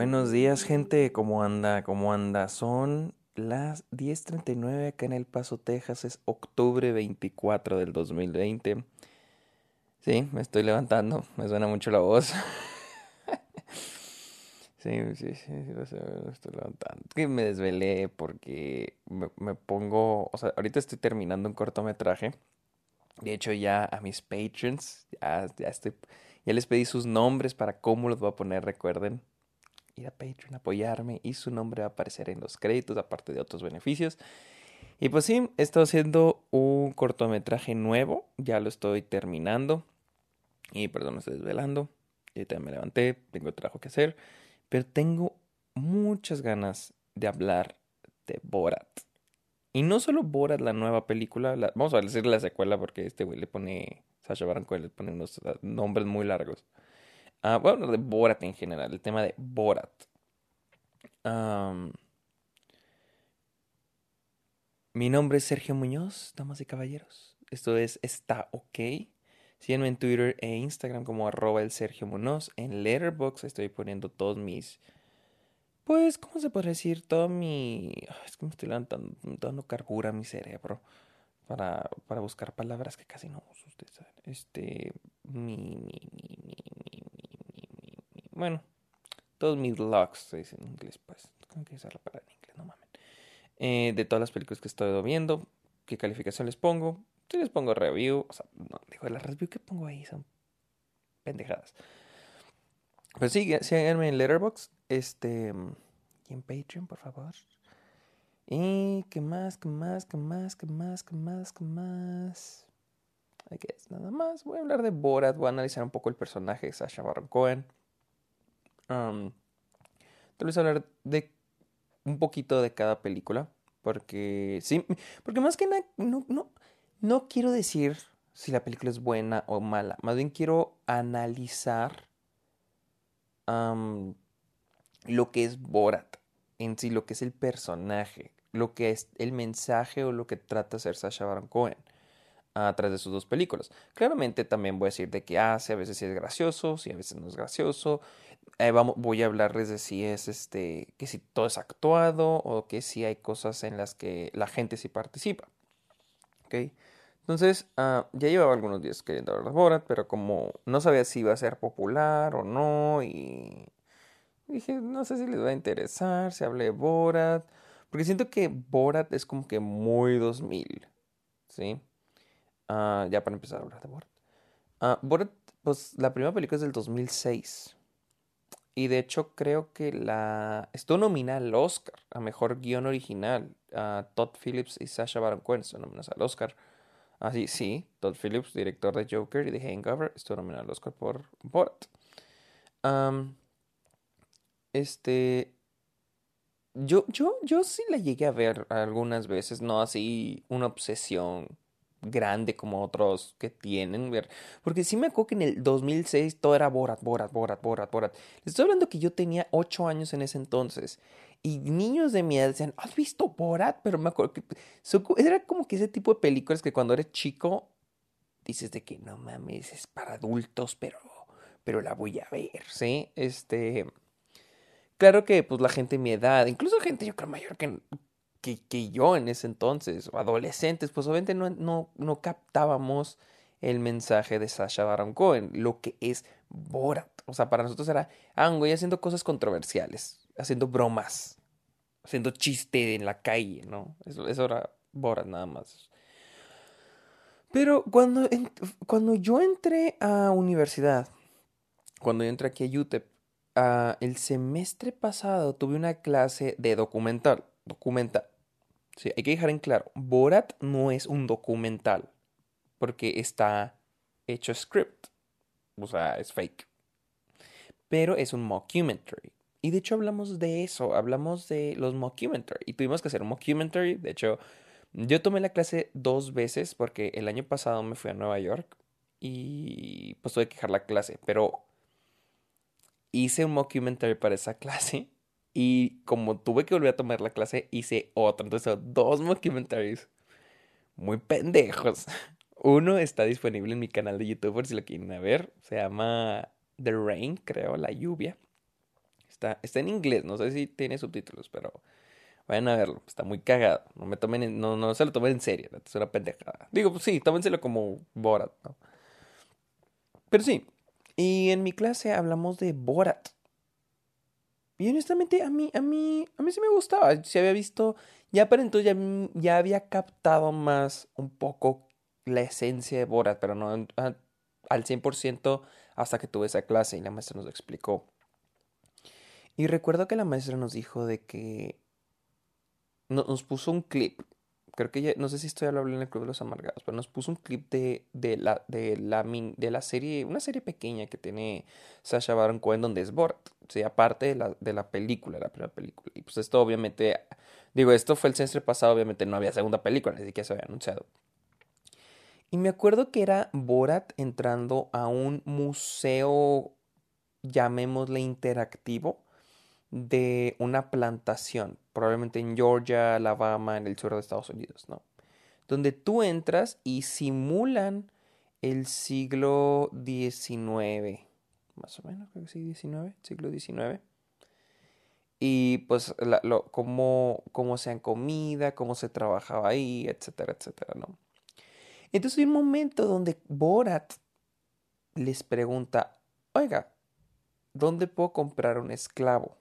Buenos días, gente. ¿Cómo anda? ¿Cómo anda? Son las 10:39 acá en El Paso, Texas. Es octubre 24 del 2020. Sí, me estoy levantando. Me suena mucho la voz. sí, sí, sí, me estoy levantando. Que me desvelé porque me, pongo. O sea, ahorita estoy terminando un cortometraje. De hecho, ya a mis patrons, ya, ya estoy. Ya les pedí sus nombres para cómo los voy a poner, recuerden ir a Patreon, apoyarme y su nombre va a aparecer en los créditos, aparte de otros beneficios. Y pues sí, he estado haciendo un cortometraje nuevo, ya lo estoy terminando. Y perdón, estoy desvelando. Y también me levanté, tengo trabajo que hacer. Pero tengo muchas ganas de hablar de Borat. Y no solo Borat, la nueva película. vamos a decir la secuela porque este güey le pone. Sasha Baron Cohen le pone unos nombres muy largos. Uh, bueno, de Borat en general, el tema de Borat. mi nombre es Sergio Muñoz, damas y caballeros. Esto es Está OK. Sígueme en Twitter e Instagram como arroba el Sergio Muñoz. En Letterboxd estoy poniendo todos mis... Pues, ¿cómo se puede decir? Todo mi... Es que me estoy levantando, dando carbura a mi cerebro para, para buscar palabras que casi no uso, ustedes. Este... Mi, mi, mi, mi, bueno, todos mis logs, se dice en inglés, pues. ¿Cómo que usar la palabra en inglés? No mames. Eh, de todas las películas que estoy viendo, ¿qué calificación les pongo? Si les pongo review, o sea, no, digo, la review que pongo ahí son pendejadas. Pues sí, síganme en Letterboxd, este, y en Patreon, por favor. Y qué más, qué más, qué más, qué más, qué más, qué más. Hay que nada más. Voy a hablar de Borat, voy a analizar un poco el personaje de Sasha Baron Cohen. Um, tal vez hablar de un poquito de cada película. Porque sí, porque más que nada, no, no, no quiero decir si la película es buena o mala. Más bien quiero analizar lo que es Borat en sí, lo que es el personaje, lo que es el mensaje o lo que trata de hacer Sasha Baron Cohen a través de sus dos películas. Claramente también voy a decir de que hace, ah, a veces sí es gracioso, si a veces no es gracioso. Eh, voy a hablarles de si es este, que si todo es actuado o que si hay cosas en las que la gente sí participa. ¿Ok? Entonces, ah, ya llevaba algunos días queriendo hablar de Borat, pero como no sabía si iba a ser popular o no, y dije, no sé si les va a interesar, si hablé de Borat, porque siento que Borat es como que muy 2000, ¿sí? Ah, ya para empezar a hablar de Borat. Uh, Borat, pues la primera película es del 2006. Y de hecho creo que la... Estuvo nominada al Oscar a Mejor Guión Original. Uh, Todd Phillips y Sasha Baron Cohen estuvieron nominados al Oscar. Así, sí, Todd Phillips, director de Joker y de Hangover, estuvo nominado al Oscar por Borat. este... Yo, yo, yo sí la llegué a ver algunas veces, no así una obsesión grande como otros que tienen. Porque sí me acuerdo que en el 2006 todo era Borat, Borat, Borat, Borat, Borat. Les estoy hablando que yo tenía 8 años en ese entonces. Y niños de mi edad decían, ¿has visto Borat? Pero me acuerdo que era como que ese tipo de películas que cuando eres chico dices de que no mames, es para adultos, pero, pero la voy a ver, ¿sí? Este... Claro que pues la gente de mi edad, incluso gente yo creo mayor que, que, yo en ese entonces, o adolescentes, pues obviamente no, no, no captábamos el mensaje de Sasha Baron Cohen, lo que es Borat. O sea, para nosotros era, ah, güey, haciendo cosas controversiales, haciendo bromas, haciendo chiste en la calle, ¿no? Eso, eso era Borat nada más. Pero cuando, cuando yo entré a universidad, cuando yo entré aquí a UTEP, ah, el semestre pasado tuve una clase de documental documental. Sí, hay que dejar en claro, Borat no es un documental, porque está hecho script, o sea, es fake. Pero es un mockumentary. Y de hecho hablamos de eso, hablamos de los mockumentary. Y tuvimos que hacer un mockumentary. De hecho, yo tomé la clase dos veces porque el año pasado me fui a Nueva York y pues tuve que la clase. Pero hice un mockumentary para esa clase y como tuve que volver a tomar la clase, hice otra. Entonces, dos documentaries muy pendejos. Uno está disponible en mi canal de YouTube por si lo quieren ver. Se llama The Rain, creo, la lluvia. Está, está en inglés, no sé si tiene subtítulos, pero vayan a verlo. Está muy cagado. No me tomen no, no se lo tomen en serio. Es una pendejada. Digo, pues sí, tómenselo como Borat. Pero sí. Y en mi clase hablamos de Borat. Y honestamente a mí, a mí, a mí sí me gustaba. Se había visto, ya para entonces ya, ya había captado más un poco la esencia de Borat, pero no al 100% hasta que tuve esa clase y la maestra nos lo explicó. Y recuerdo que la maestra nos dijo de que nos puso un clip. Creo que ya, no sé si estoy hablando en el Club de los Amargados, pero nos puso un clip de, de, la, de, la, de la serie, una serie pequeña que tiene Sasha Baron Cohen donde es Borat. Sea, aparte de la, de la película, la primera película. Y pues esto obviamente, digo, esto fue el semestre pasado, obviamente no había segunda película, ni siquiera se había anunciado. Y me acuerdo que era Borat entrando a un museo, llamémosle interactivo, de una plantación, probablemente en Georgia, Alabama, en el sur de Estados Unidos, ¿no? Donde tú entras y simulan el siglo XIX, más o menos, creo que sí, XIX, siglo XIX. Y pues lo, cómo, cómo se han comida, cómo se trabajaba ahí, etcétera, etcétera, ¿no? Entonces hay un momento donde Borat les pregunta, oiga, ¿dónde puedo comprar un esclavo?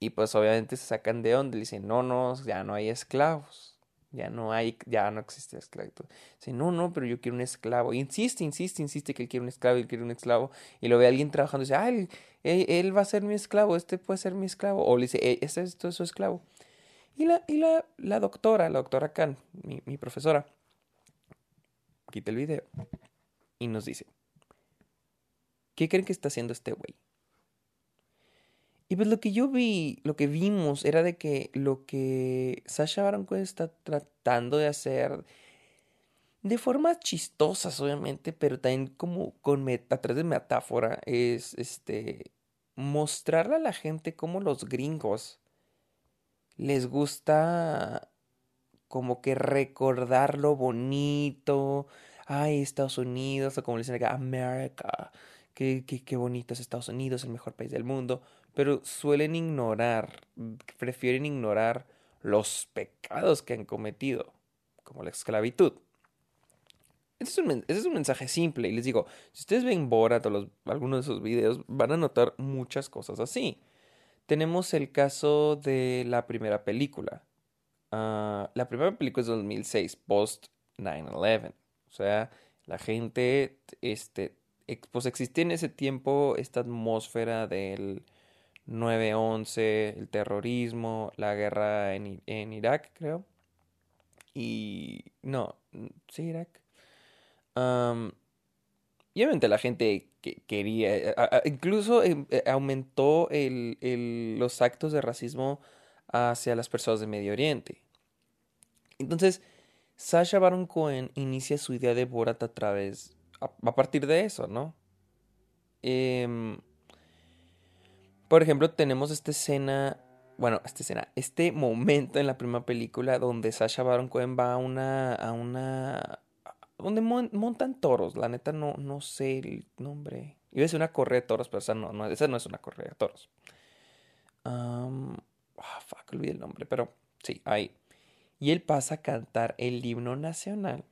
Y pues obviamente se sacan de donde dicen, no, no, ya no hay esclavos. Ya no hay, ya no existe esclavitud. Dice, no, no, pero yo quiero un esclavo. Y insiste, insiste, insiste que él quiere un esclavo, él quiere un esclavo. Y lo ve alguien trabajando y dice, ah, él, va a ser mi esclavo, este puede ser mi esclavo. O le dice, eh, este es su esclavo. Y la, y la, la doctora, la doctora Khan, mi, mi profesora, quita el video y nos dice, ¿qué creen que está haciendo este güey? Y pues lo que yo vi, lo que vimos era de que lo que Sasha Baron Cohen está tratando de hacer de formas chistosas, obviamente, pero también como con a través de metáfora, es este mostrarle a la gente cómo los gringos les gusta como que recordar lo bonito, ay, Estados Unidos, o como le dicen acá, América, qué, qué, qué bonito es Estados Unidos, el mejor país del mundo pero suelen ignorar, prefieren ignorar los pecados que han cometido, como la esclavitud. Ese es, un, mensaje simple y les digo, si ustedes ven Borat o los, algunos de sus videos, van a notar muchas cosas así. Tenemos el caso de la primera película. Ah, la primera película es de 2006, post 9-11. O sea, la gente, este, pues existía en ese tiempo esta atmósfera del 9-11, el terrorismo, la guerra en, en, Irak, creo. Y... No, sí, Irak. y obviamente la gente que quería... incluso em, eh, aumentó el, el, los actos de racismo hacia las personas de Medio Oriente. Entonces, Sasha Baron Cohen inicia su idea de Borat a través... A, partir de eso, ¿no? Eh, por ejemplo, tenemos esta escena, bueno, esta escena, este momento en la primera película donde Sasha Baron Cohen va a una, a una, donde montan toros, la neta no, no sé el nombre. Iba a decir una correa de toros, pero esa no, esa no es una correa de toros. Um, fuck, olvidé el nombre, pero sí, ahí. Y él pasa a cantar el himno nacional.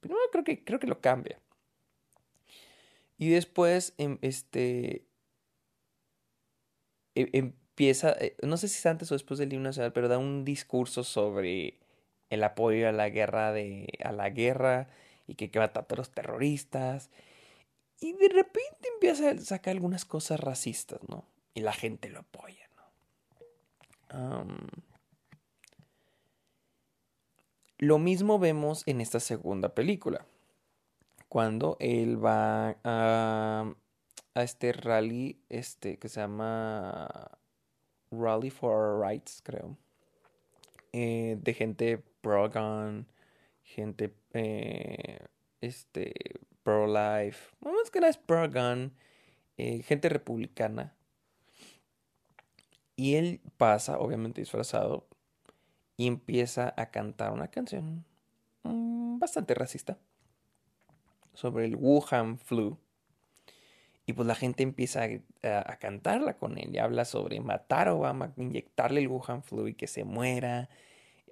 Pero creo que, creo que lo cambia. Y después, em, este, empieza, eh, no sé si es antes o después del himno nacional, pero da un discurso sobre el apoyo a la guerra de a la guerra y que, que tratar a los terroristas y de repente empieza a sacar algunas cosas racistas, ¿no? Y la gente lo apoya, ¿no? lo mismo vemos en esta segunda película, cuando él va a a este rally este, que se llama Rally for Our Rights, creo. Eh, de gente pro-gun, gente eh, este, pro-life, más que nada es pro-gun, eh, gente republicana. Y él pasa, obviamente disfrazado, y empieza a cantar una canción mm, bastante racista sobre el Wuhan flu Y pues la gente empieza a, cantarla con él y habla sobre matar a Obama, inyectarle el Wuhan flu y que se muera.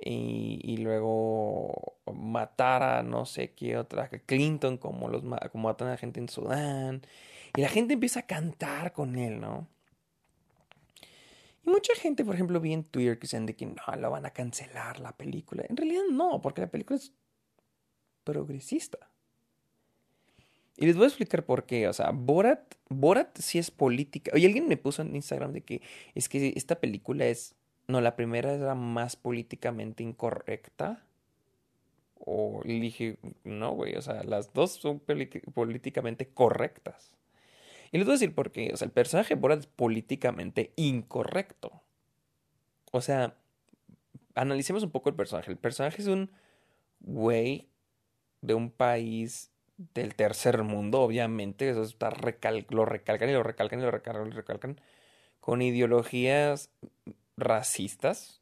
Y, luego matar a no sé qué otra, Clinton, como, los, como matan a la gente en Sudán. Y la gente empieza a cantar con él, ¿no? Y mucha gente, por ejemplo, vi en Twitter que dicen de que no, lo van a cancelar la película. En realidad no, porque la película es progresista. Y les voy a explicar por qué. O sea, Borat, Borat sí es política. Oye, alguien me puso en Instagram de que es que esta película es. No, la primera era más políticamente incorrecta. O le dije, no, güey. O sea, las dos son políticamente correctas. Y les voy a decir por qué. O sea, el personaje de Borat es políticamente incorrecto. O sea, analicemos un poco el personaje. El personaje es un güey de un país del tercer mundo, obviamente. Eso está lo recalcan y lo recalcan y lo recalcan y lo recalcan. Con ideologías racistas.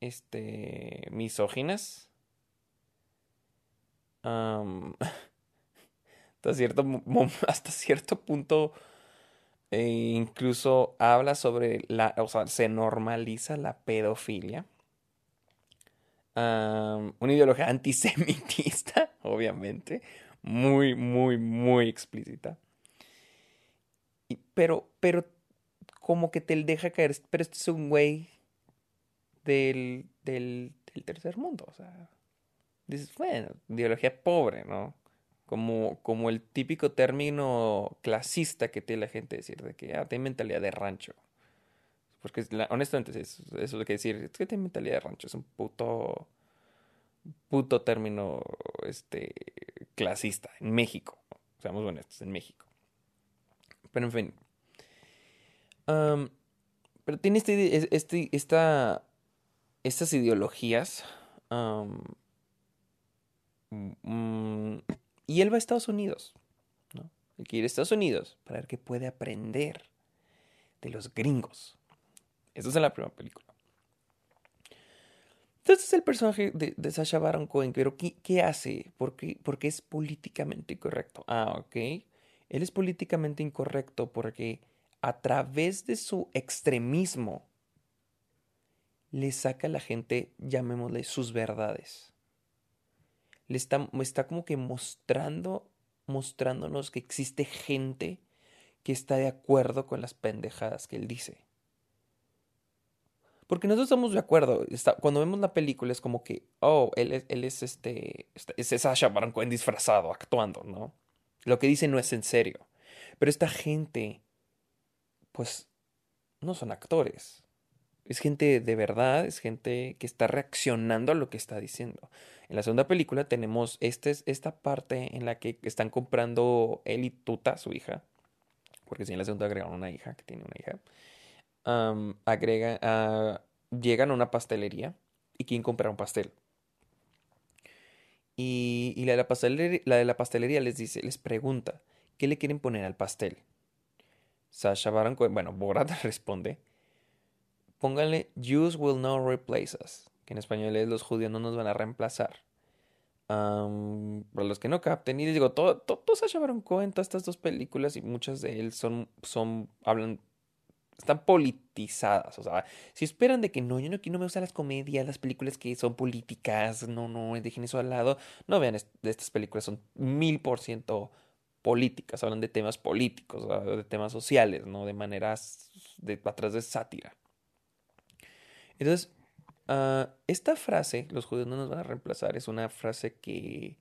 Este. misóginas. hasta cierto, hasta cierto punto eh, incluso habla sobre la, o sea, se normaliza la pedofilia. Una ideología antisemitista, obviamente, muy, muy, muy explícita. Y, pero, pero como que te deja caer, pero este es un güey del, del, tercer mundo, o sea, dices, bueno, ideología pobre, ¿no? como, como el típico término clasista que tiene la gente decir de que ah, tiene mentalidad de rancho. Porque honestamente eso, eso de que decir, es que tiene mentalidad de rancho, es un puto puto término este clasista en México. Seamos honestos, en México. Pero en fin. pero tiene este, este, esta, estas ideologías. Y él va a Estados Unidos, ¿no? Él quiere ir a Estados Unidos para ver qué puede aprender de los gringos. Eso es en la primera película. Entonces es el personaje de, de Sasha Baron Cohen, pero ¿qué, hace? ¿Por qué, porque es políticamente incorrecto. Ah, ok. Él es políticamente incorrecto porque a través de su extremismo le saca a la gente, llamémosle, sus verdades le está, está como que mostrando, mostrándonos que existe gente que está de acuerdo con las pendejadas que él dice. Porque nosotros estamos de acuerdo. cuando vemos la película es como que, oh, él es, él es este, es Sasha Baron Cohen disfrazado, actuando, ¿no? Lo que dice no es en serio. Pero esta gente, pues, no son actores. Es gente de verdad, es gente que está reaccionando a lo que está diciendo. En la segunda película tenemos este, esta parte en la que están comprando él y Tuta, su hija, porque si en la segunda agregan una hija, que tiene una hija, agrega, llegan a una pastelería y quieren comprar un pastel. Y, la, de la, pastelería, les dice, les pregunta, ¿qué le quieren poner al pastel? Sasha Baron bueno, Borat responde, póngale Jews will not replace us, que en español es los judíos no nos van a reemplazar. para los que no capten, y les digo, todos todo, todo se llevaron cuenta estas dos películas y muchas de él son, son, hablan, están politizadas. O sea, si esperan de que no, yo no, no me gustan las comedias, las películas que son políticas, no, no, dejen eso al lado. No vean, de estas películas son mil por ciento políticas, hablan de temas políticos, de temas sociales, ¿no? De maneras, de, atrás de sátira. Entonces, ah, esta frase, los judíos no nos van a reemplazar, es una frase que,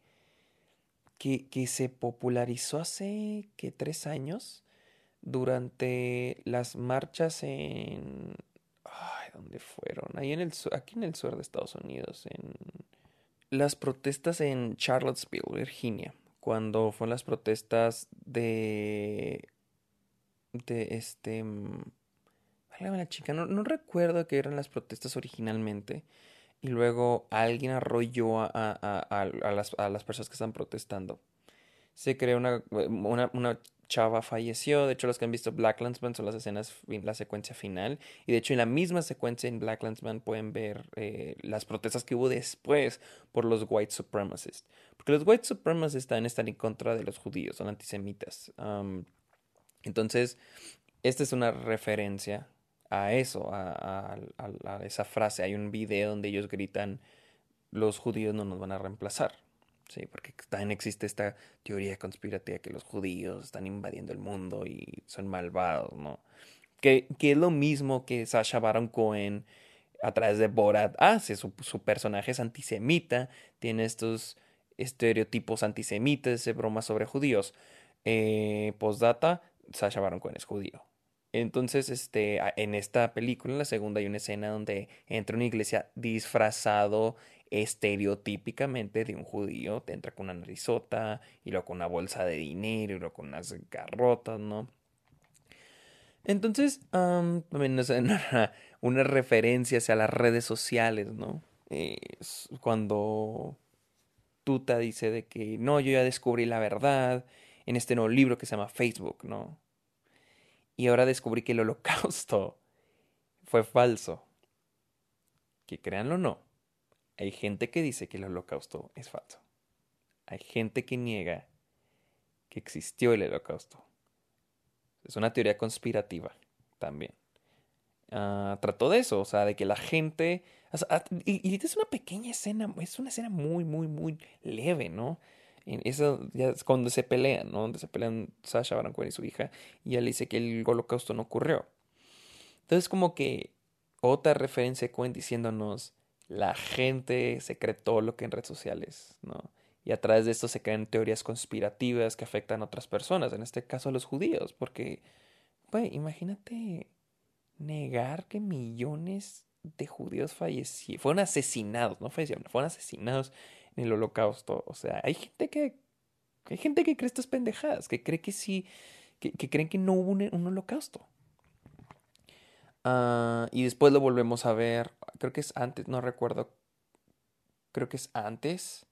que, que se popularizó hace, ¿qué? Tres años, durante las marchas en... Ay, ¿dónde fueron? Ahí en el, aquí en el sur de Estados Unidos, en las protestas en Charlottesville, Virginia, cuando fueron las protestas de de este la chica, no, no recuerdo que eran las protestas originalmente. Y luego alguien arrolló a, a, a, las, a las personas que están protestando. Se creó una, una chava falleció. De hecho, los que han visto Black Landsman son las escenas, la secuencia final. Y de hecho, en la misma secuencia en Black Landsman pueden ver eh, las protestas que hubo después por los white supremacists. Porque los white supremacists están, en contra de los judíos, son antisemitas. entonces, esta es una referencia a eso, a, a, esa frase. Hay un video donde ellos gritan, los judíos no nos van a reemplazar. Sí, porque también existe esta teoría conspirativa que los judíos están invadiendo el mundo y son malvados, ¿no? Que, que es lo mismo que Sasha Baron Cohen a través de Borat hace. Su, su personaje es antisemita, tiene estos estereotipos antisemitas, de bromas sobre judíos. Eh, postdata, Sasha Baron Cohen es judío. Entonces, este, en esta película, en la segunda, hay una escena donde entra una iglesia disfrazado estereotípicamente de un judío. Te entra con una narizota y luego con una bolsa de dinero y luego con unas garrotas, ¿no? Entonces, también es una, una, referencia hacia las redes sociales, ¿no? cuando Tuta dice de que no, yo ya descubrí la verdad en este nuevo libro que se llama Facebook, ¿no? Y ahora descubrí que el holocausto fue falso. Que créanlo o no, hay gente que dice que el holocausto es falso. Hay gente que niega que existió el holocausto. Es una teoría conspirativa también. Ah, trató de eso, o sea, de que la gente... Ah, y, es una pequeña escena, es una escena muy, muy, muy leve, ¿no? Eso ya es cuando se pelean, ¿no? Donde se pelean Sasha Baron Cohen y su hija, y le dice que el holocausto no ocurrió. Entonces, como que otra referencia de Cohen diciéndonos la gente se cree todo lo que en redes sociales, ¿no? Y a través de esto se crean teorías conspirativas que afectan a otras personas, en este caso a los judíos, porque, pues, imagínate negar que millones de judíos fallecieron, fueron asesinados, no fallecieron, fueron asesinados en el holocausto. O sea, hay gente que, hay gente que cree estas pendejadas, que cree que sí, que, creen que no hubo un holocausto. Ah, y después lo volvemos a ver, creo que es antes, no recuerdo, creo que es antes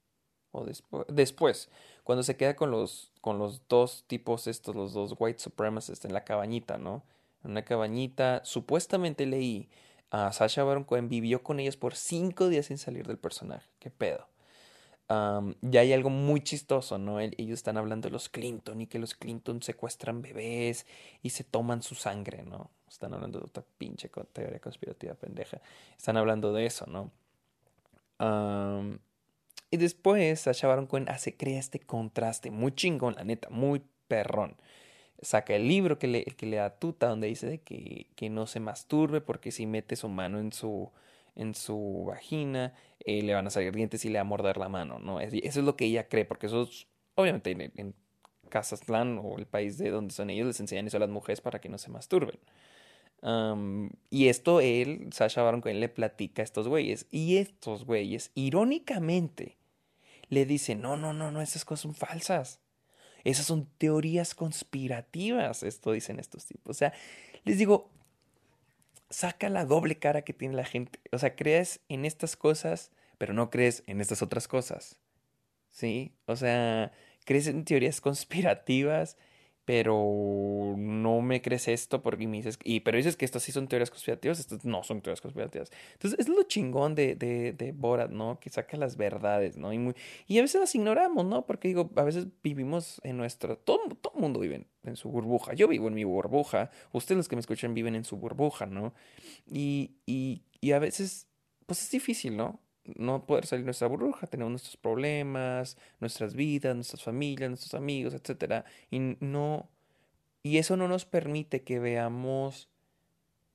o después, después, cuando se queda con los, con los dos tipos estos, los dos white supremacists en la cabañita, ¿no? En una cabañita, supuestamente leí, a Sasha Baron Cohen vivió con ellos por cinco días sin salir del personaje, qué pedo ya hay algo muy chistoso, ¿no? Ellos están hablando de los Clinton y que los Clinton secuestran bebés y se toman su sangre, ¿no? Están hablando de otra pinche teoría conspirativa pendeja. Están hablando de eso, ¿no? y después Sacha Baron Cohen hace, crea este contraste muy chingón, la neta, muy perrón. Saca el libro que le, que le da Tuta donde dice de que, que no se masturbe porque si mete su mano en su en su vagina, eh, le van a salir dientes y le va a morder la mano, ¿no? Eso es lo que ella cree, porque eso es, obviamente en, en o el país de donde son ellos les enseñan eso a las mujeres para que no se masturben. Y esto él, Sasha Baron Cohen, le platica a estos güeyes. Y estos güeyes, irónicamente, le dicen, no, no, no, no, esas cosas son falsas. Esas son teorías conspirativas, esto dicen estos tipos. O sea, les digo, saca la doble cara que tiene la gente. O sea, crees en estas cosas, pero no crees en estas otras cosas. ¿Sí? O sea, crees en teorías conspirativas, pero no me crees esto porque me dices, y, pero dices que estas sí son teorías conspirativas, estas no son teorías conspirativas. Entonces, es lo chingón de, de, de Borat, ¿no? Que saca las verdades, ¿no? Y, muy, y a veces las ignoramos, ¿no? Porque digo, a veces vivimos en nuestra, todo, todo el mundo vive en, su burbuja. Yo vivo en mi burbuja, ustedes los que me escuchan viven en su burbuja, ¿no? Y, y, y a veces, pues es difícil, ¿no? No poder salir de nuestra burbuja, tenemos nuestros problemas, nuestras vidas, nuestras familias, nuestros amigos, etcétera, y no y eso no nos permite que veamos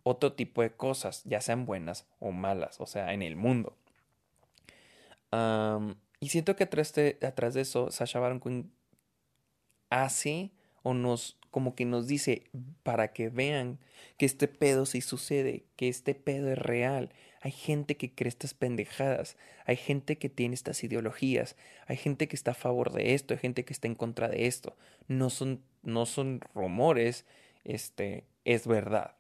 otro tipo de cosas, ya sean buenas o malas, o sea, en el mundo. y siento que atrás de, atrás de eso, Sasha Baron Cohen hace o nos como que nos dice para que vean que este pedo sí sucede, que este pedo es real. Hay gente que cree estas pendejadas, hay gente que tiene estas ideologías, hay gente que está a favor de esto, hay gente que está en contra de esto. No son, no son rumores, este, es verdad.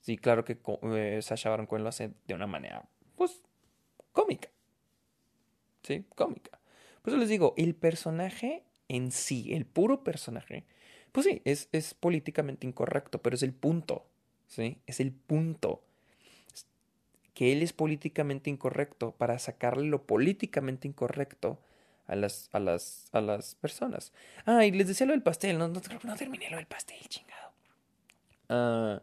Sí, claro que eh, Sasha Baron Cohen lo hace de una manera, pues, cómica. Sí, cómica. Por eso les digo, el personaje en sí, el puro personaje, pues sí, es, es políticamente incorrecto, pero es el punto, ¿sí? Es el punto. Que él es políticamente incorrecto para sacarle lo políticamente incorrecto a las, a las, a las personas. Ah, y les decía lo del pastel, no, no, terminé lo del pastel, chingado. Ah,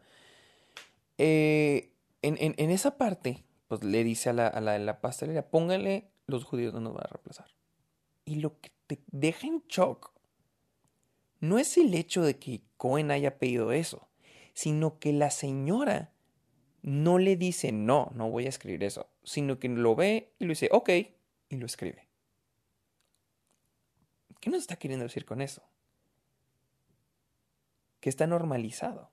eh, en, en, en, esa parte, pues le dice a la, a la, la pastelería, póngale, los judíos no nos van a reemplazar. Y lo que te deja en shock no es el hecho de que Cohen haya pedido eso, sino que la señora no le dice no, no voy a escribir eso, sino que lo ve y lo dice ok y lo escribe. ¿Qué nos está queriendo decir con eso? Que está normalizado.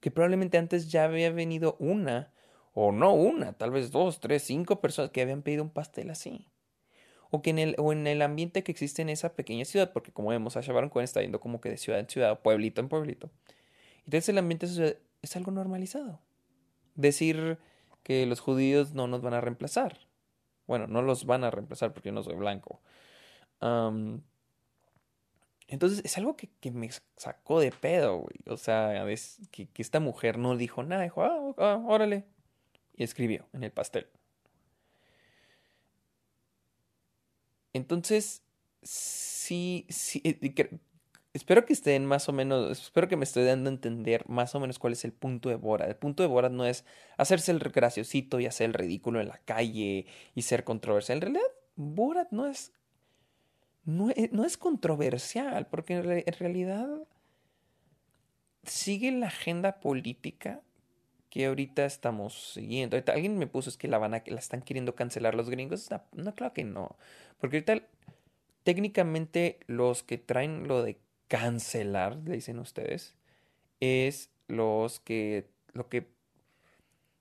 Que probablemente antes ya había venido una, o no una, tal vez dos, tres, cinco personas que habían pedido un pastel así o que en el, o en el ambiente que existe en esa pequeña ciudad, porque como vemos, Sacha Baron Cohen está yendo como que de ciudad en ciudad, pueblito en pueblito. Entonces el ambiente es algo normalizado. Decir que los judíos no nos van a reemplazar. Bueno, no los van a reemplazar porque yo no soy blanco. entonces es algo que, que, me sacó de pedo, güey. O sea, que, que, esta mujer no dijo nada, dijo, ah, ah, órale. Y escribió en el pastel. Entonces, sí, sí, eh, espero que estén más o menos, espero que me esté dando a entender más o menos cuál es el punto de Borat. El punto de Borat no es hacerse el graciosito y hacer el ridículo en la calle y ser controversial. En realidad, Borat no es, no es, no es controversial, porque en, en realidad sigue la agenda política que ahorita estamos siguiendo. Alguien me puso es que la van a, la están queriendo cancelar los gringos. No, no, claro que no. Porque ahorita técnicamente los que traen lo de cancelar, le dicen ustedes, es los que lo que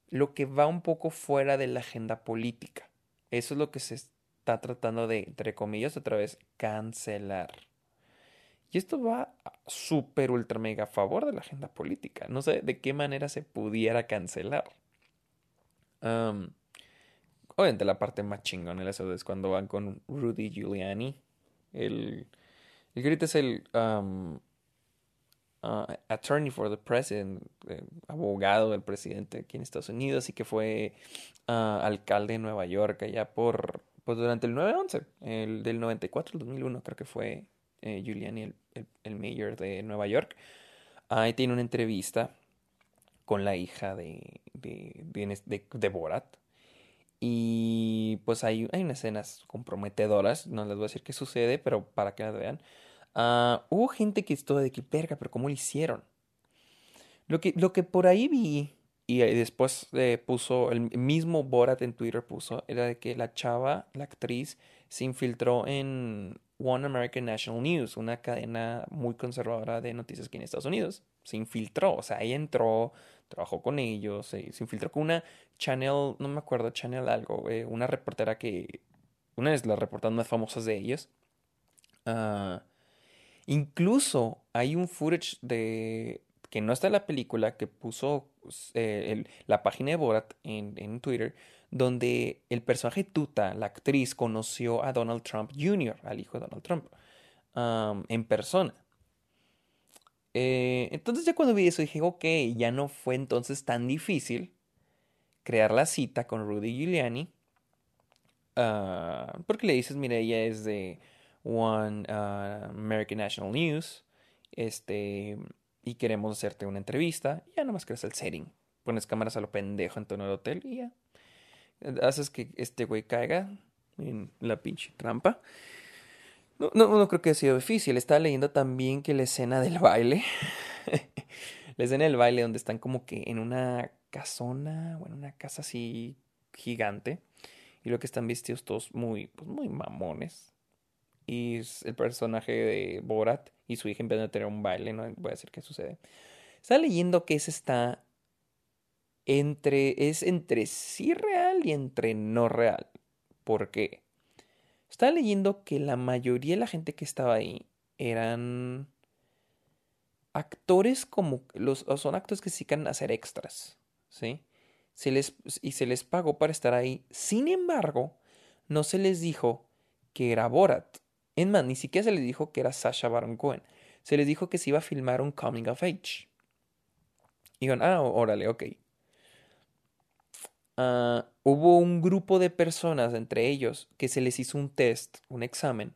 lo que va un poco fuera de la agenda política. Eso es lo que se está tratando de, entre comillas, otra vez, cancelar. Y esto va súper, ultra, mega a favor de la agenda política. No sé de qué manera se pudiera cancelar. obviamente la parte más chingona eso es cuando van con Rudy Giuliani. El, el ahorita es el uh, attorney for the president, abogado del presidente aquí en Estados Unidos y que fue uh, alcalde de Nueva York allá por, pues durante el 9-11, el del 94 al 2001 creo que fue eh, Giuliani, el, el, mayor de Nueva York. Ahí tiene una entrevista con la hija de, de, de, Borat. Y pues hay, hay unas escenas comprometedoras. No les voy a decir qué sucede, pero para que las vean. Uh, hubo gente que estuvo de que verga, pero ¿cómo lo hicieron? Lo que, lo que por ahí vi, y después eh, puso, el mismo Borat en Twitter puso, era de que la chava, la actriz, se infiltró en One American National News, una cadena muy conservadora de noticias aquí en Estados Unidos. Se infiltró, o sea, ella entró, trabajó con ellos, se, infiltró con una channel, no me acuerdo, channel algo, eh, una reportera que, una de las reporteras más famosas de ellos. Ah, incluso hay un footage de que no está en la película que puso eh, la página de Borat en Twitter donde el personaje Tuta, la actriz, conoció a Donald Trump Jr., al hijo de Donald Trump, en persona. Eh, entonces ya cuando vi eso dije, ok, ya no fue entonces tan difícil crear la cita con Rudy Giuliani. Ah, porque le dices, mira, ella es de One ah, American National News. Este, y queremos hacerte una entrevista. Y ya nomás creas el setting. Pones cámaras a lo pendejo en tono del hotel y ya haces que este güey caiga en la pinche trampa. No, no, no creo que haya sido difícil. Estaba leyendo también que la escena del baile, la escena del baile donde están como que en una casona, bueno, una casa así gigante, y lo que están vestidos todos muy, pues muy mamones. Y el personaje de Borat y su hija empiezan a tener un baile, no voy a decir qué sucede. Estaba leyendo que ese está entre, es entre sí y entre no real. ¿Por qué? Estaba leyendo que la mayoría de la gente que estaba ahí eran actores como los son actores que se dedican a hacer extras, ¿sí? Se les, y se les pagó para estar ahí. Sin embargo, no se les dijo que era Borat. Es más, ni siquiera se les dijo que era Sasha Baron Cohen. Se les dijo que se iba a filmar un coming of age. Y dijeron, ah, órale, ok. Ah, hubo un grupo de personas, entre ellos, que se les hizo un test, un examen,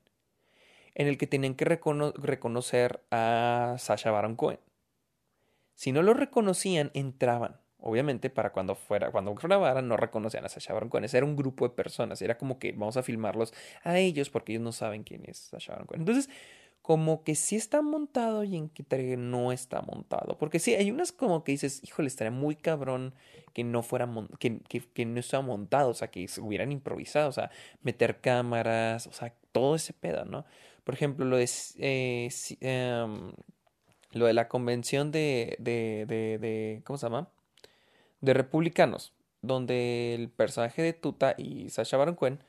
en el que tenían que reconocer a Sasha Baron Cohen. Si no lo reconocían, entraban. Obviamente, para cuando fuera, cuando grabaran, no reconocían a Sasha Baron Cohen. Era un grupo de personas. Era como que vamos a filmarlos a ellos porque ellos no saben quién es Sasha Baron Cohen. Entonces, como que sí está montado y en que no está montado. Porque sí, hay unas como que dices, híjole, estaría muy cabrón que no fuera, que, que, no montado, o sea, que hubieran improvisado, o sea, meter cámaras, o sea, todo ese pedo, ¿no? Por ejemplo, lo de, eh, em, lo de la convención de, de, de, de, ¿cómo se llama? De republicanos, donde el personaje de Tuta y Sasha Baron Cohen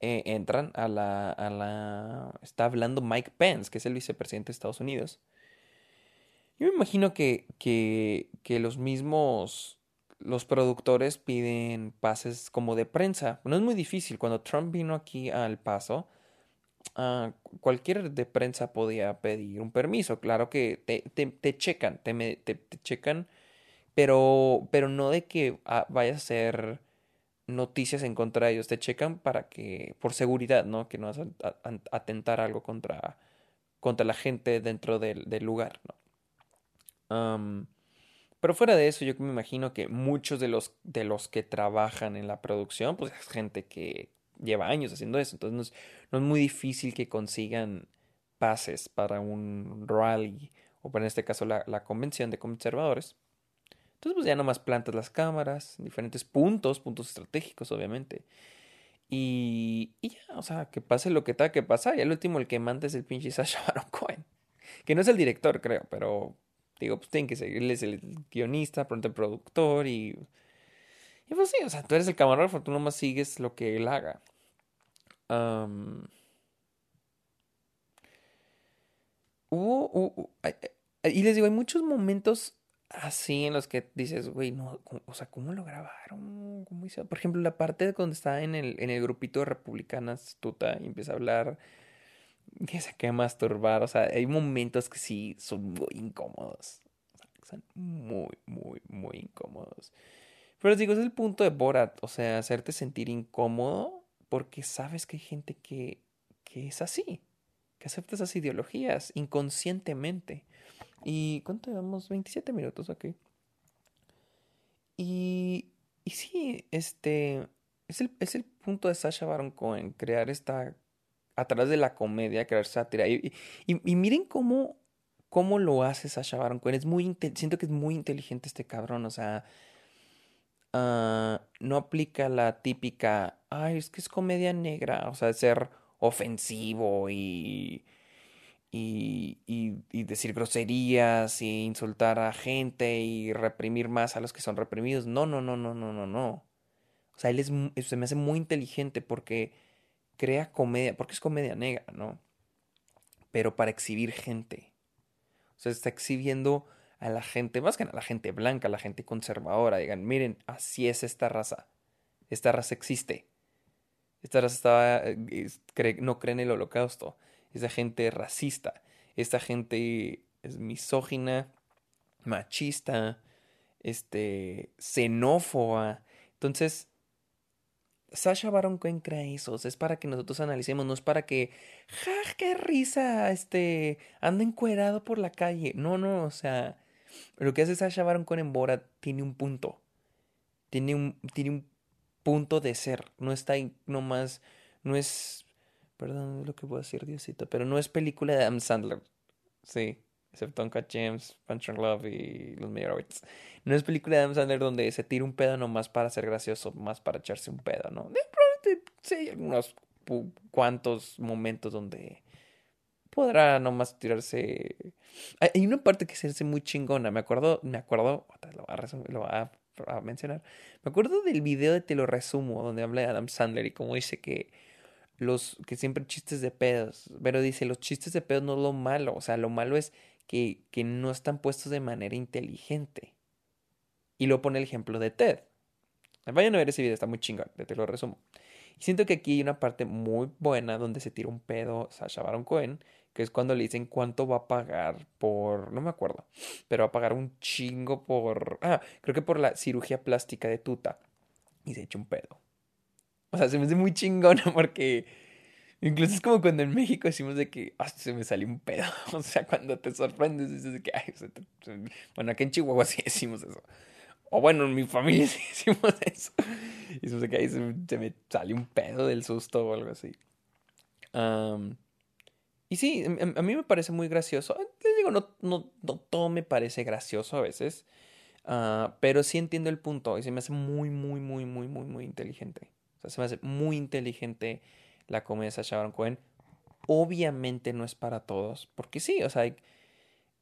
eh, entran a la, a la... Está hablando Mike Pence, que es el vicepresidente de Estados Unidos. Yo me imagino que, que, los mismos, los productores piden pases como de prensa. No es muy difícil. Cuando Trump vino aquí al paso, uh, cualquier de prensa podía pedir un permiso. Claro que te, te, checan, te, te, checan, pero, pero no de que ah, vaya a ser noticias en contra de ellos. Te checan para que, por seguridad, ¿no? Que no vas a, atentar algo contra, contra la gente dentro del, del lugar, ¿no? pero fuera de eso, yo me imagino que muchos de los, de los que trabajan en la producción, pues es gente que lleva años haciendo eso. Entonces no es, no es muy difícil que consigan pases para un rally o para en este caso la, la convención de conservadores. Entonces, pues ya nomás plantas las cámaras, diferentes puntos, puntos estratégicos, obviamente. Y, y ya, o sea, que pase lo que tenga que pasar. Y al último, el que manda es el pinche Sasha Baron Cohen. Que no es el director, creo, pero digo, pues tienen que seguirle, es el guionista, pronto el productor y. Y pues sí, o sea, tú eres el camarógrafo, tú nomás sigues lo que él haga. hubo, y les digo, hay muchos momentos así en los que dices, güey, no, o sea, ¿cómo lo grabaron? ¿Cómo hizo? Por ejemplo, la parte de cuando está en el, en el grupito de republicanas tuta y empieza a hablar que se queda masturbar, o sea, hay momentos que sí son muy incómodos. Son muy, muy, muy incómodos. Pero les digo, es el punto de Borat, o sea, hacerte sentir incómodo porque sabes que hay gente que, que es así, que acepta esas ideologías inconscientemente. ¿Y cuánto llevamos? 27 minutos, ok. Y, y sí, este, es el, es el punto de Sasha Baron Cohen, crear esta, a través de la comedia, crear sátira. Y, y, miren cómo, cómo lo hace Sasha Baron Cohen. Es muy, siento que es muy inteligente este cabrón, o sea, uh, no aplica la típica, ay, es que es comedia negra, o sea, ser ofensivo y y, y, decir groserías y insultar a gente y reprimir más a los que son reprimidos. No, no, no, no, no, no, no. O sea, él es, se me hace muy inteligente porque crea comedia, porque es comedia negra, ¿no? Pero para exhibir gente. O sea, está exhibiendo a la gente, más que a la gente blanca, a la gente conservadora. Digan, miren, así es esta raza. Esta raza existe. Esta raza estaba, eh, no cree en el holocausto esa gente racista, esta gente es misógina, machista, este, xenófoba. Entonces, Sasha Baron Cohen crea eso, es para que nosotros analicemos, no es para que, ja, qué risa, este, anda encuerado por la calle. No, no, o sea, lo que hace Sasha Baron Cohen en Bora tiene un punto, tiene un, tiene un punto de ser, no está ahí nomás, no es Perdón lo que puedo decir, Diosito. Pero no es película de Adam Sandler. Sí. Excepto Uncut James, Punch and Love y Los Meyerowitz. No es película de Adam Sandler donde se tira un pedo nomás para ser gracioso, más para echarse un pedo, ¿no? Sí, hay algunos cuantos momentos donde podrá nomás tirarse. Hay una parte que se hace muy chingona. Me acuerdo, me acuerdo, lo voy a, lo voy a mencionar. Me acuerdo del video de Te lo resumo, donde habla de Adam Sandler y cómo dice que los que siempre chistes de pedos, pero dice, los chistes de pedos no es lo malo, o sea, lo malo es que, que no están puestos de manera inteligente. Y luego pone el ejemplo de Ted. Vayan a ver ese video, está muy chingón, te lo resumo. Y siento que aquí hay una parte muy buena donde se tira un pedo Sasha Baron Cohen, que es cuando le dicen cuánto va a pagar por, no me acuerdo, pero va a pagar un chingo por, ah, creo que por la cirugía plástica de tuta. Y se echa un pedo. O sea, se me hace muy chingona porque incluso es como cuando en México decimos de que ah, se me salió un pedo. O sea, cuando te sorprendes dices de que, bueno, aquí en Chihuahua sí decimos eso. O bueno, en mi familia sí decimos eso. Y se, que se, me salió un pedo del susto o algo así. y sí, em, em, a, mí me parece muy gracioso. Les digo, no, no, todo me parece gracioso a veces. Ah, pero sí entiendo el punto y se me hace muy, muy, muy, muy, muy, muy inteligente. O sea, se me hace muy inteligente la comedia de Sacha Baron Cohen. Obviamente no es para todos, porque sí, o sea,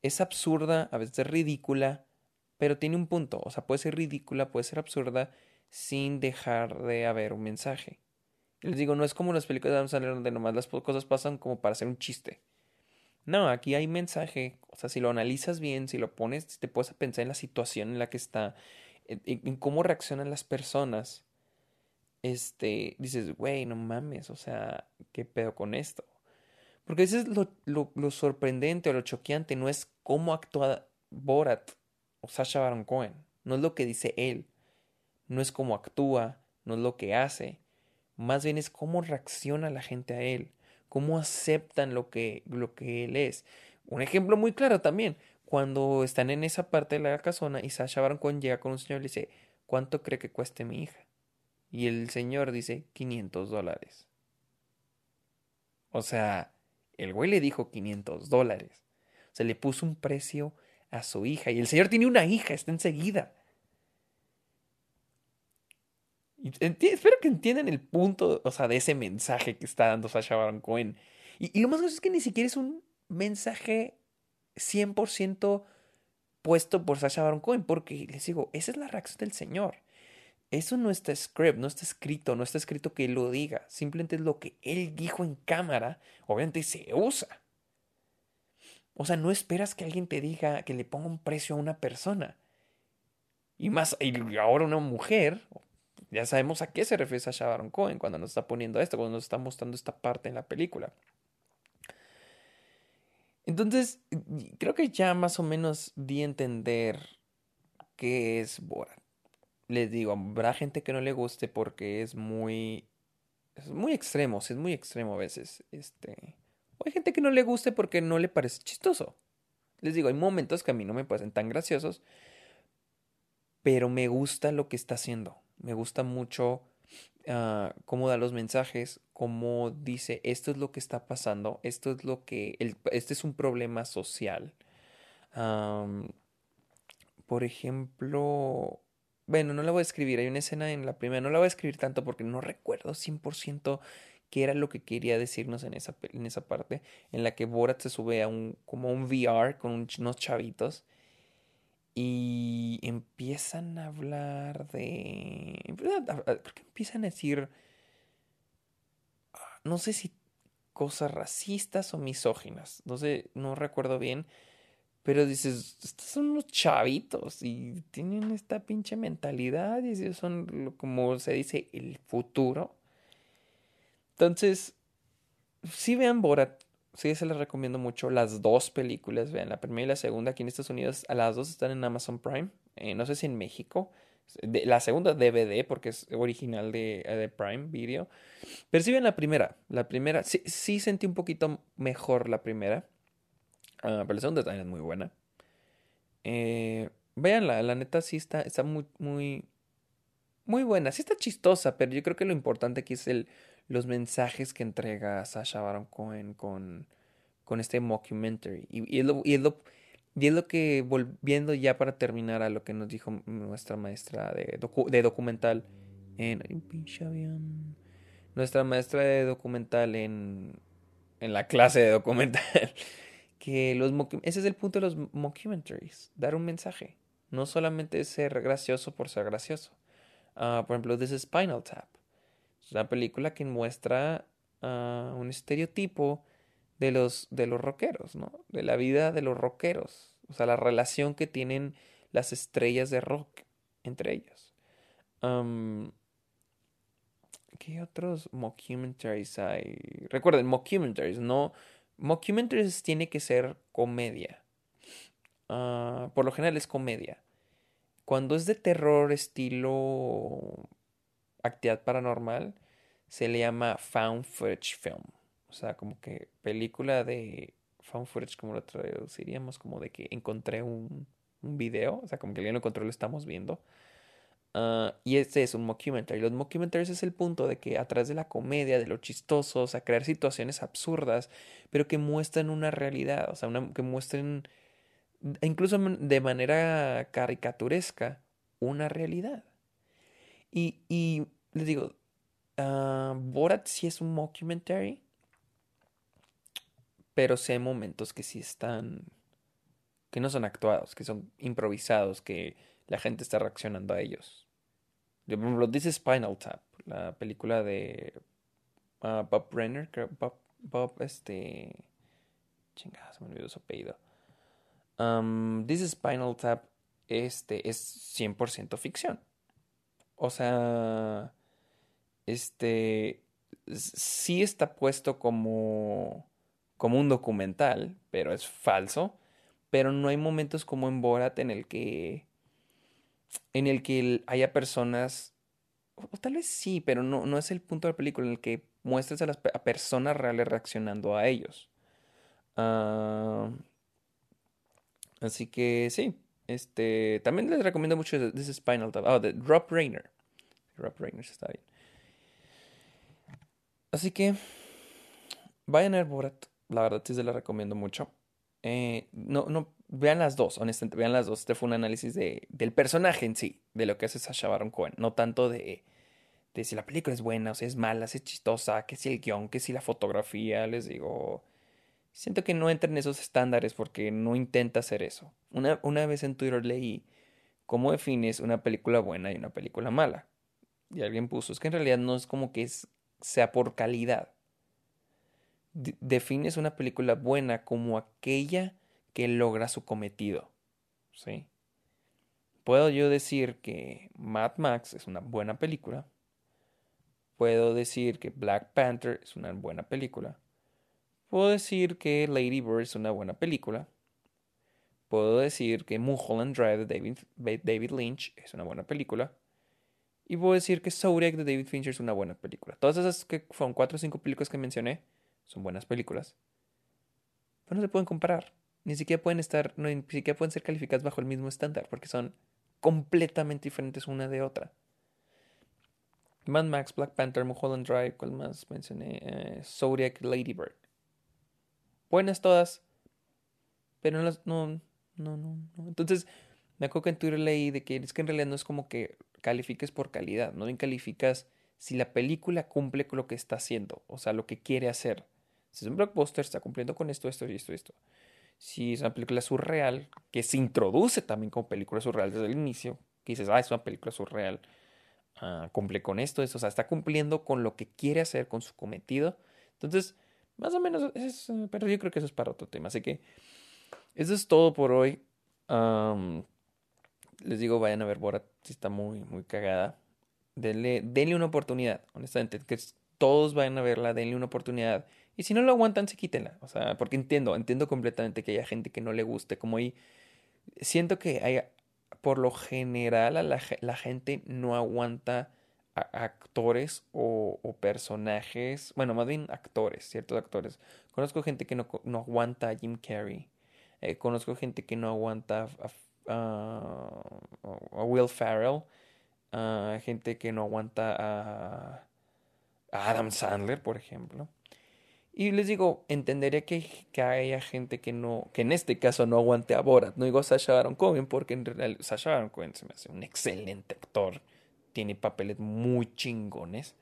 es absurda, a veces ridícula, pero tiene un punto. O sea, puede ser ridícula, puede ser absurda, sin dejar de haber un mensaje. les digo, no es como las películas de Adam Sandler donde nomás las cosas pasan como para hacer un chiste. No, aquí hay mensaje. O sea, si lo analizas bien, si lo pones, te puedes pensar en la situación en la que está, en, cómo reaccionan las personas. Este, dices, güey, no mames, o sea, ¿qué pedo con esto? Porque eso es lo, sorprendente o lo choqueante, no es cómo actúa Borat o Sasha Baron Cohen, no es lo que dice él, no es cómo actúa, no es lo que hace, más bien es cómo reacciona la gente a él, cómo aceptan lo que, lo que él es. Un ejemplo muy claro también, cuando están en esa parte de la casona y Sasha Baron Cohen llega con un señor y le dice, ¿cuánto cree que cueste mi hija? Y el señor dice, 500 dólares. O sea, el güey le dijo 500 dólares. Se le puso un precio a su hija. Y el señor tiene una hija, está enseguida espero que entiendan el punto, o sea, de ese mensaje que está dando Sasha Baron Cohen. Y, lo más gracioso es que ni siquiera es un mensaje 100% puesto por Sasha Baron Cohen, porque les digo, esa es la reacción del señor. Eso no está script, no está escrito, no está escrito que él lo diga. Simplemente es lo que él dijo en cámara. Obviamente se usa. O sea, no esperas que alguien te diga que le ponga un precio a una persona. Y más, y ahora una mujer, ya sabemos a qué se refiere Sacha Baron Cohen cuando nos está poniendo esto, cuando nos está mostrando esta parte en la película. Entonces, creo que ya más o menos di a entender qué es Borat. Les digo, habrá gente que no le guste porque es muy. Es muy extremo, es muy extremo a veces. Este. O hay gente que no le guste porque no le parece chistoso. Les digo, hay momentos que a mí no me parecen tan graciosos. Pero me gusta lo que está haciendo. Me gusta mucho ah, cómo da los mensajes, cómo dice esto es lo que está pasando, esto es lo que, el, este es un problema social. por ejemplo, bueno, no la voy a escribir, hay una escena en la primera, no la voy a escribir tanto porque no recuerdo 100% qué era lo que quería decirnos en esa, en esa parte, en la que Borat se sube a un, como un VR con unos chavitos y empiezan a hablar de... Creo que empiezan a decir... Ah, no sé si cosas racistas o misóginas. No sé, no recuerdo bien. Pero dices, estos son unos chavitos y tienen esta pinche mentalidad y ellos son, como se dice, el futuro. Entonces, si vean Borat, sí, se les recomiendo mucho las dos películas. Vean, la primera y la segunda aquí en Estados Unidos. A las dos están en Amazon Prime. Eh, no sé si en México. la segunda DVD porque es original de, de, Prime Video. Pero sí vean la primera. La primera, sí, sí sentí un poquito mejor la primera. Ah, pero la segunda también es muy buena. Eh, Veanla, la neta sí está, está muy, muy, muy buena. Sí está chistosa, pero yo creo que lo importante aquí es el, los mensajes que entrega Sasha Baron Cohen con, con este mockumentary. Y, es lo, y, es lo, y, es lo, que, volviendo ya para terminar a lo que nos dijo nuestra maestra de, de documental en... Nuestra maestra de documental en, en la clase de documental. que los ese es el punto de los mockumentaries, dar un mensaje. No solamente ser gracioso por ser gracioso. Ah, por ejemplo, This is Spinal Tap. Es una película que muestra uh, un estereotipo de los, de los rockeros, ¿no? De la vida de los rockeros. O sea, la relación que tienen las estrellas de rock entre ellos. ¿Qué otros mockumentaries hay? Recuerden, mockumentaries, no. Mockumentaries tiene que ser comedia. Ah, por lo general es comedia. Cuando es de terror estilo actividad paranormal, se le llama found footage film. O sea, como que película de found footage, como lo traduciríamos, como de que encontré un, video, o sea, como que alguien lo encontró lo estamos viendo. Uh, y este es un mockumentary. Los mockumentaries es el punto de que atrás de la comedia, de lo chistoso, o sea, crear situaciones absurdas, pero que muestran una realidad, o sea, que muestren, incluso de manera caricaturesca, una realidad. Y, y les digo, uh, Borat sí es un mockumentary, pero sí hay momentos que sí están, que no son actuados, que son improvisados, que la gente está reaccionando a ellos. Por ejemplo, This is Spinal Tap, la película de uh, Bob Brenner, Bob, Bob, este... Chingada, se me olvidó su apellido. Um, This is Spinal Tap, este, es 100% ficción. O sea, este, sí está puesto como, como un documental, pero es falso. Pero no hay momentos como en Borat en el que en el que haya personas, o tal vez sí, pero no, no es el punto de la película en el que muestres a las personas reales reaccionando a ellos. Ah, así que sí, este, también les recomiendo mucho This Spinal Tap. Oh, de Rob Rainer. Rob Rainer está bien. Así que vayan a ver Borat. La verdad sí se la recomiendo mucho. Eh, no, no, vean las dos, honestamente, vean las dos. Este fue un análisis de, del personaje en sí, de lo que hace Sasha Baron Cohen, no tanto de, de si la película es buena o si es mala, si es chistosa, que si el guion, que si la fotografía, les digo. Siento que no entra en esos estándares porque no intenta hacer eso. Una, una vez en Twitter leí cómo defines una película buena y una película mala. Y alguien puso, es que en realidad no es como que es, sea por calidad. defines una película buena como aquella que logra su cometido. ¿Sí? Puedo yo decir que Mad Max es una buena película. Puedo decir que Black Panther es una buena película. Puedo decir que Lady Bird es una buena película. Puedo decir que Mulholland Drive de David, Lynch es una buena película. Y puedo decir que Zodiac de David Fincher es una buena película. Todas esas que fueron cuatro o cinco películas que mencioné son buenas películas. Pero no se pueden comparar ni siquiera pueden estar, no, ni siquiera pueden ser calificadas bajo el mismo estándar, porque son completamente diferentes una de otra. Mad Max, Black Panther, Mulholland Drive, ¿cuál más mencioné? Eh, Zodiac, Lady Bird. Buenas todas, pero no las, no, no, no. Entonces, me acuerdo que en Twitter leí de que es que en realidad no es como que califiques por calidad, no bien calificas si la película cumple con lo que está haciendo, o sea, lo que quiere hacer. Si es un blockbuster, está cumpliendo con esto, esto y esto, esto si es una película surreal, que se introduce también como película surreal desde el inicio, dices, ah, es una película surreal, ah, cumple con esto, eso, o sea, está cumpliendo con lo que quiere hacer, con su cometido. Entonces, más o menos, es, pero yo creo que eso es para otro tema. Así que, eso es todo por hoy. les digo, vayan a ver Borat, si está muy, muy cagada. Denle, denle una oportunidad, honestamente, que todos vayan a verla, denle una oportunidad. Y si no lo aguantan, se quítenla. O sea, porque entiendo, entiendo completamente que haya gente que no le guste. Como ahí, siento que hay, por lo general, la, la gente no aguanta actores o, personajes. Bueno, más bien actores, ciertos actores. Conozco gente que no, no aguanta a Jim Carrey. Eh, conozco gente que no aguanta a, Will Farrell. gente que no aguanta a, a Adam Sandler, por ejemplo. Y les digo, entendería que, que haya gente que no, que en este caso no aguante a Borat. No digo Sasha Baron Cohen, porque en realidad Sasha Baron Cohen se me hace un excelente actor. Tiene papeles muy chingones.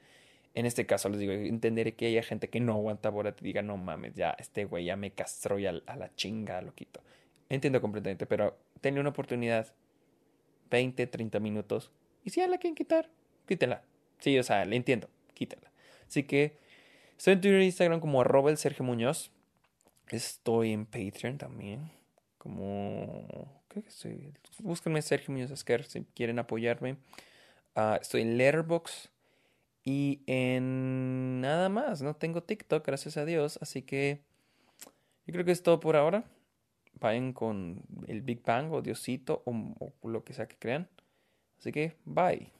En este caso les digo, entenderé que haya gente que no aguanta a Borat y diga, no mames, ya este güey ya me castró y a, la chinga lo quito. Entiendo completamente, pero tenía una oportunidad, 20, 30 minutos. Y si ya la quieren quitar, quítela. Sí, o sea, le entiendo, quítela. Así que Estoy en Twitter e Instagram como arroba el Sergio Muñoz. Estoy en Patreon también. Como. ¿Qué estoy? Búsquenme Sergio Muñoz Esquer si quieren apoyarme. Ah, estoy en Letterboxd. Y en nada más, no tengo TikTok, gracias a Dios. Así que yo creo que es todo por ahora. Vayan con el Big Bang o Diosito o lo que sea que crean. Así que, bye.